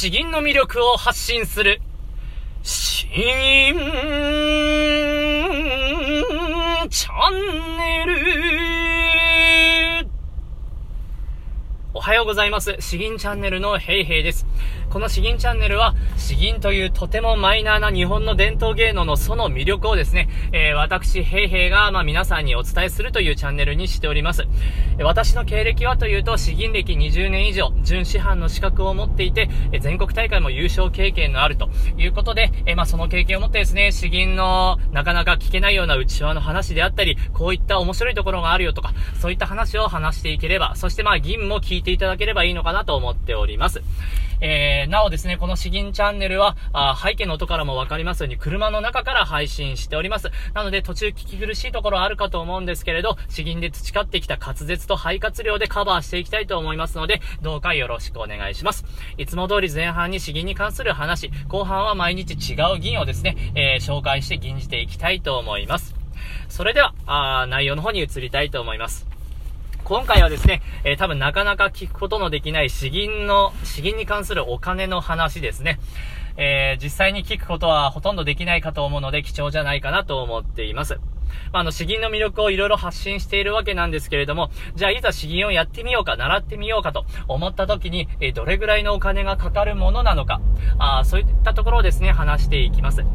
詩吟の魅力を発信する、詩吟チャンネル。おはようございます。詩吟チャンネルのヘイヘイです。この詩吟チャンネルは、詩吟というとてもマイナーな日本の伝統芸能のその魅力をですね、えー、私、ヘイヘイが、まあ、皆さんにお伝えするというチャンネルにしております。私の経歴はというと、詩吟歴20年以上、準師範の資格を持っていて、全国大会も優勝経験のあるということで、えー、まあ、その経験を持ってですね、詩吟のなかなか聞けないような内輪の話であったり、こういった面白いところがあるよとか、そういった話を話していければ、そしてまあ、銀も聞いていただければいいのかなと思っております。えー、なおですね、この詩吟チャンネルは、あ背景の音からもわかりますように、車の中から配信しております。なので、途中聞き苦しいところあるかと思うんですけれど、詩吟で培ってきた滑舌と肺活量でカバーしていきたいと思いますので、どうかよろしくお願いします。いつも通り前半に詩吟に関する話、後半は毎日違う銀をですね、えー、紹介して吟じていきたいと思います。それでは、あ内容の方に移りたいと思います。今回はですね、えー、多分なかなか聞くことのできない詩吟の、詩吟に関するお金の話ですね。えー、実際に聞くことはほとんどできないかと思うので貴重じゃないかなと思っています。まあ、あの、詩吟の魅力をいろいろ発信しているわけなんですけれども、じゃあいざ詩吟をやってみようか、習ってみようかと思った時に、え、どれぐらいのお金がかかるものなのか、あそういったところをですね、話していきます。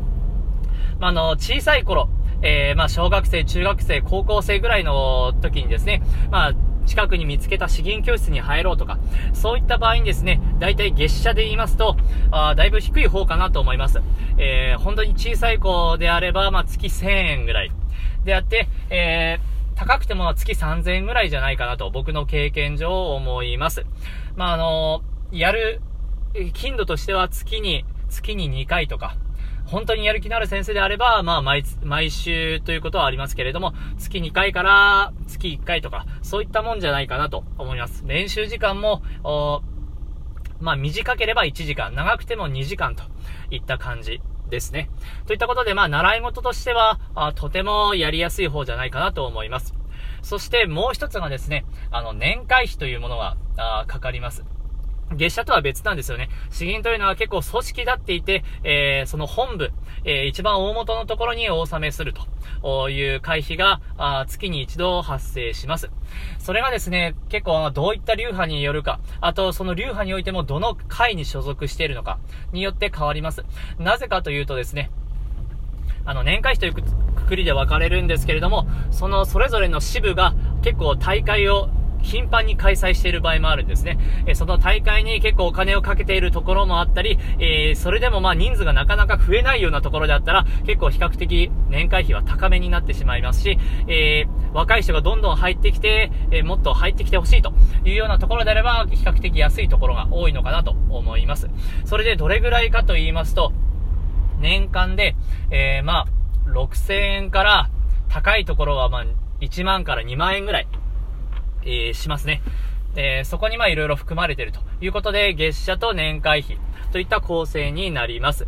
まあ、あの、小さい頃、えー、まあ、小学生、中学生、高校生ぐらいの時にですね、まあ、近くに見つけた資源教室に入ろうとか、そういった場合にですね、大体月謝で言いますと、あだいぶ低い方かなと思います。えー、本当に小さい子であれば、まあ、月1000円ぐらい。であって、えー、高くても月3000円ぐらいじゃないかなと、僕の経験上思います。まあ、あの、やる、頻度としては月に、月に2回とか、本当にやる気のある先生であれば、まあ、毎、毎週ということはありますけれども、月2回から月1回とか、そういったもんじゃないかなと思います。練習時間も、まあ、短ければ1時間、長くても2時間といった感じですね。といったことで、まあ、習い事としては、あとてもやりやすい方じゃないかなと思います。そしてもう一つがですね、あの、年会費というものが、あかかります。月謝とは別なんですよね。詩吟というのは結構組織だっていて、えー、その本部、えー、一番大元のところにお納めするという会費があ月に一度発生します。それがですね、結構どういった流派によるか、あとその流派においてもどの会に所属しているのかによって変わります。なぜかというとですね、あの、年会費というくくりで分かれるんですけれども、そのそれぞれの支部が結構大会を頻繁に開催している場合もあるんですね。えその大会に結構お金をかけているところもあったり、えー、それでもまあ人数がなかなか増えないようなところであったら、結構比較的年会費は高めになってしまいますし、えー、若い人がどんどん入ってきて、えー、もっと入ってきてほしいというようなところであれば、比較的安いところが多いのかなと思います。それでどれぐらいかと言いますと、年間で、えまあ、6000円から高いところはまあ、1万から2万円ぐらいえー、しますね。え、そこにまあいろいろ含まれているということで、月謝と年会費といった構成になります。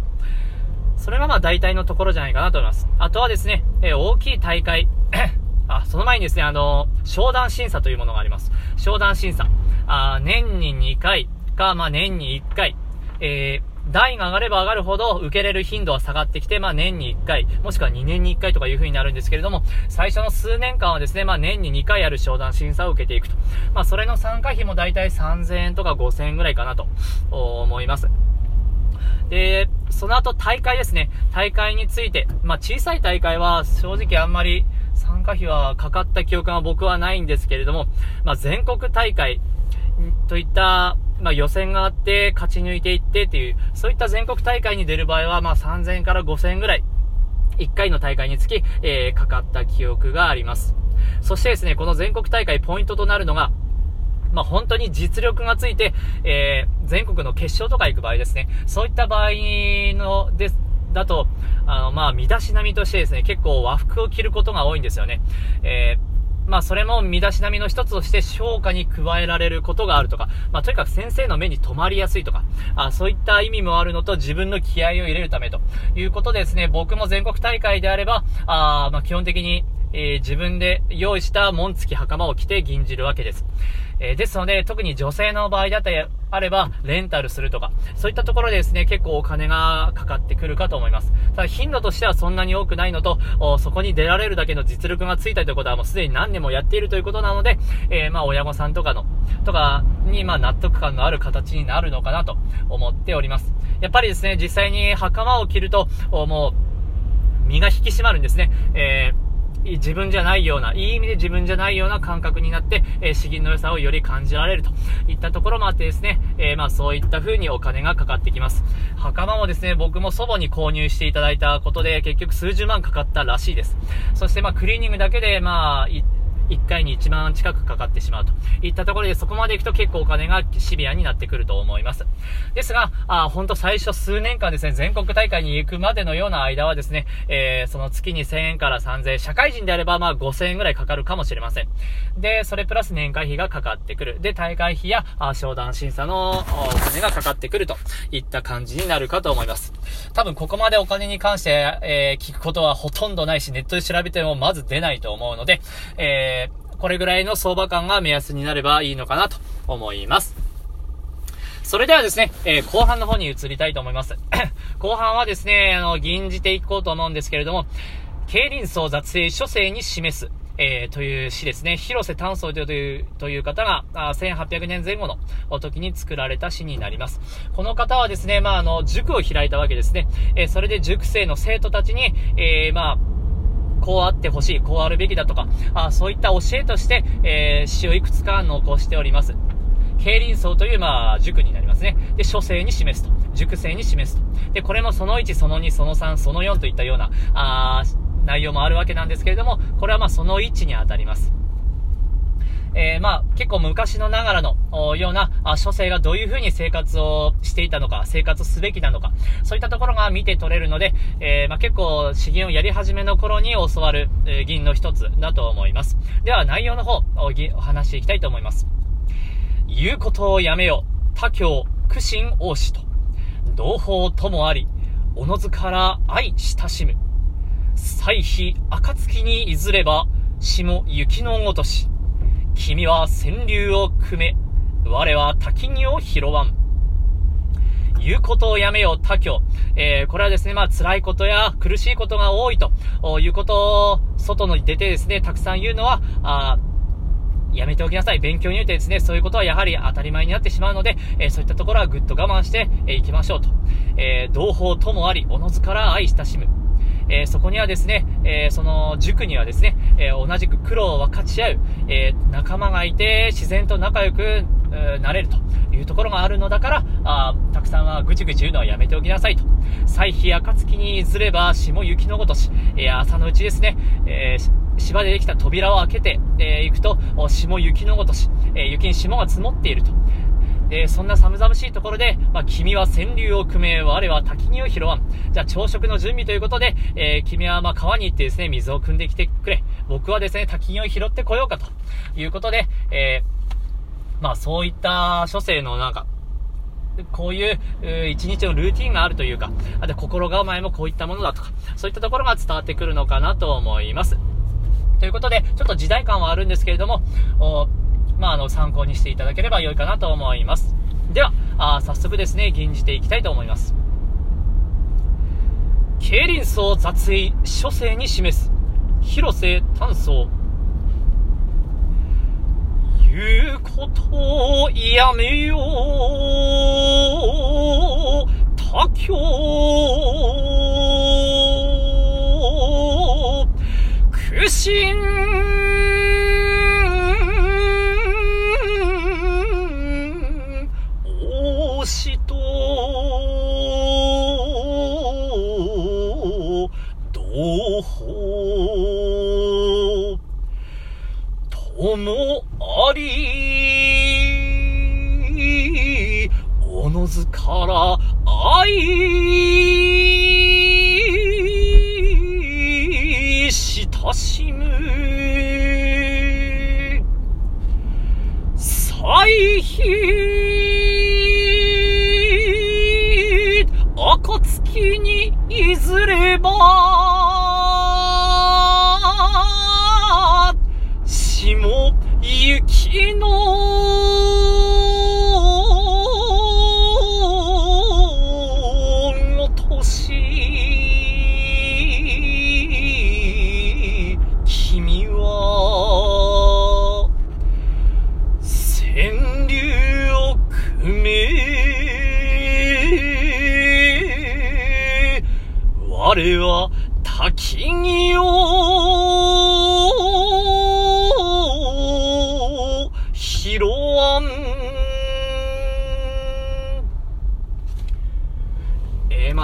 それがまあ大体のところじゃないかなと思います。あとはですね、え、大きい大会、あ、その前にですね、あの商談審査というものがあります。商談審査。あ年に2回か、まあ年に1回、えー、代が上がれば上がるほど受けれる頻度は下がってきて、まあ年に1回、もしくは2年に1回とかいう風になるんですけれども、最初の数年間はですね、まあ年に2回ある商談審査を受けていくと。まあそれの参加費もだいたい3000円とか5000円ぐらいかなと思います。で、その後大会ですね。大会について、まあ小さい大会は正直あんまり参加費はかかった記憶が僕はないんですけれども、まあ全国大会といったまあ、予選があって勝ち抜いていってっていう、そういった全国大会に出る場合は、まあ、3000から5000ぐらい、1回の大会につき、えー、かかった記憶があります。そしてですね、この全国大会ポイントとなるのが、まあ、本当に実力がついて、えー、全国の決勝とか行く場合ですね、そういった場合の、です、だと、あの、まあ、身だしなみとしてですね、結構和服を着ることが多いんですよね。えーまあ、それも身だしなみの一つとして評価に加えられることがあるとか、まあ、とにかく先生の目に留まりやすいとか、あそういった意味もあるのと自分の気合を入れるためということでですね、僕も全国大会であれば、あまあ、基本的に、えー、自分で用意した紋付き袴を着て吟じるわけです。えー、ですので、特に女性の場合だったり、あれば、レンタルするとか、そういったところでですね、結構お金がかかってくるかと思います。ただ、頻度としてはそんなに多くないのと、そこに出られるだけの実力がついたということはもうすでに何年もやっているということなので、えー、まあ、親御さんとかの、とかに、まあ、納得感のある形になるのかなと思っております。やっぱりですね、実際に袴を着ると、もう、身が引き締まるんですね。えー自分じゃないような、いい意味で自分じゃないような感覚になって、えー、詩吟の良さをより感じられるといったところもあってですね、えー、まあそういった風にお金がかかってきます。袴もですね、僕も祖母に購入していただいたことで、結局数十万かかったらしいです。そしてまあクリーニングだけで、まあ、1回に1万近くかかってしまうといったところで、そこまで行くと結構お金がシビアになってくると思います。ですが、あ本当最初数年間ですね、全国大会に行くまでのような間はですね、えー、その月に1000円から3000円、社会人であればまあ5000円ぐらいかかるかもしれません。で、それプラス年会費がかかってくる。で、大会費や、あ商談審査のお金がかかってくるといった感じになるかと思います。多分ここまでお金に関して、えー、聞くことはほとんどないし、ネットで調べてもまず出ないと思うので、これぐらいの相場感が目安になればいいのかなと思います。それではですね、えー、後半の方に移りたいと思います。後半はですね、あの、吟じていこうと思うんですけれども、競輪層雑影書生に示す、えー、という詩ですね。広瀬丹宗という、という方が、あ1800年前後の時に作られた詩になります。この方はですね、まあ、あの、塾を開いたわけですね。えー、それで塾生の生徒たちに、えー、まあ、こうあってほしい、こうあるべきだとか、あそういった教えとして、えー、詩をいくつか残しております。競輪層という、まあ、塾になりますね。で、書生に示すと。塾生に示すと。で、これもその1、その2、その3、その4といったような、あ内容もあるわけなんですけれども、これはまあその1に当たります。えー、まあ、結構昔のながらのようなあ諸生がどういう風に生活をしていたのか、生活すべきなのか、そういったところが見て取れるので、えー、まあ、結構詩吟をやり始めの頃に教わる、えー、の一つだと思います。では内容の方おお話していきたいと思います。言うことをやめよ、他教、苦心王子と、同胞ともあり、おのずから愛親しむ。歳費暁にいずれば、死も雪のごとし。君は川柳を組め、我は滝木を拾わん。言うことをやめよ、他教。えー、これはですね、まあ、辛いことや苦しいことが多いということを、外に出てですね、たくさん言うのは、あやめておきなさい。勉強においてですね、そういうことはやはり当たり前になってしまうので、えー、そういったところはぐっと我慢してい、えー、きましょうと。えー、同胞ともあり、おのずから愛親しむ。え、そこにはですね、え、その塾にはですね、え、同じく苦労を分かち合う、え仲間がいて自然と仲良く、なれるというところがあるのだから、あたくさんはぐちぐち言うのはやめておきなさいと。歳費暁にずれば霜雪のごとし、え朝のうちですね、え芝でできた扉を開けてい、えくと、霜雪のごとし、え雪に霜が積もっていると。で、そんな寒々しいところで、まあ、君は川柳を組め、我は滝木を拾わん。じゃあ朝食の準備ということで、えー、君はま川に行ってですね、水を汲んできてくれ。僕はですね、滝木を拾ってこようかということで、えー、まあそういった諸生のなんか、こういう、一日のルーティンがあるというか、あと心構えもこういったものだとか、そういったところが伝わってくるのかなと思います。ということで、ちょっと時代感はあるんですけれども、まあ、あの、参考にしていただければ良いかなと思います。では、あ早速ですね、吟じていきたいと思います。競輪層雑位書生に示す、広瀬丹宗。言うことをやめよう、他教。苦心も雪の落とし君は川柳を組め我は滝にを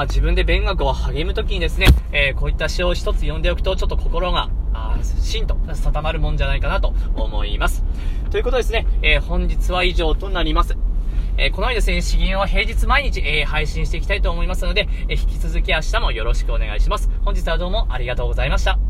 まあ自分で勉学を励むときにですね、えー、こういった詩を一つ読んでおくと、ちょっと心が、あしんと定まるもんじゃないかなと思います。ということですね、えー、本日は以上となります。えー、このようにですね、詩吟は平日毎日、えー、配信していきたいと思いますので、え引き続き明日もよろしくお願いします。本日はどうもありがとうございました。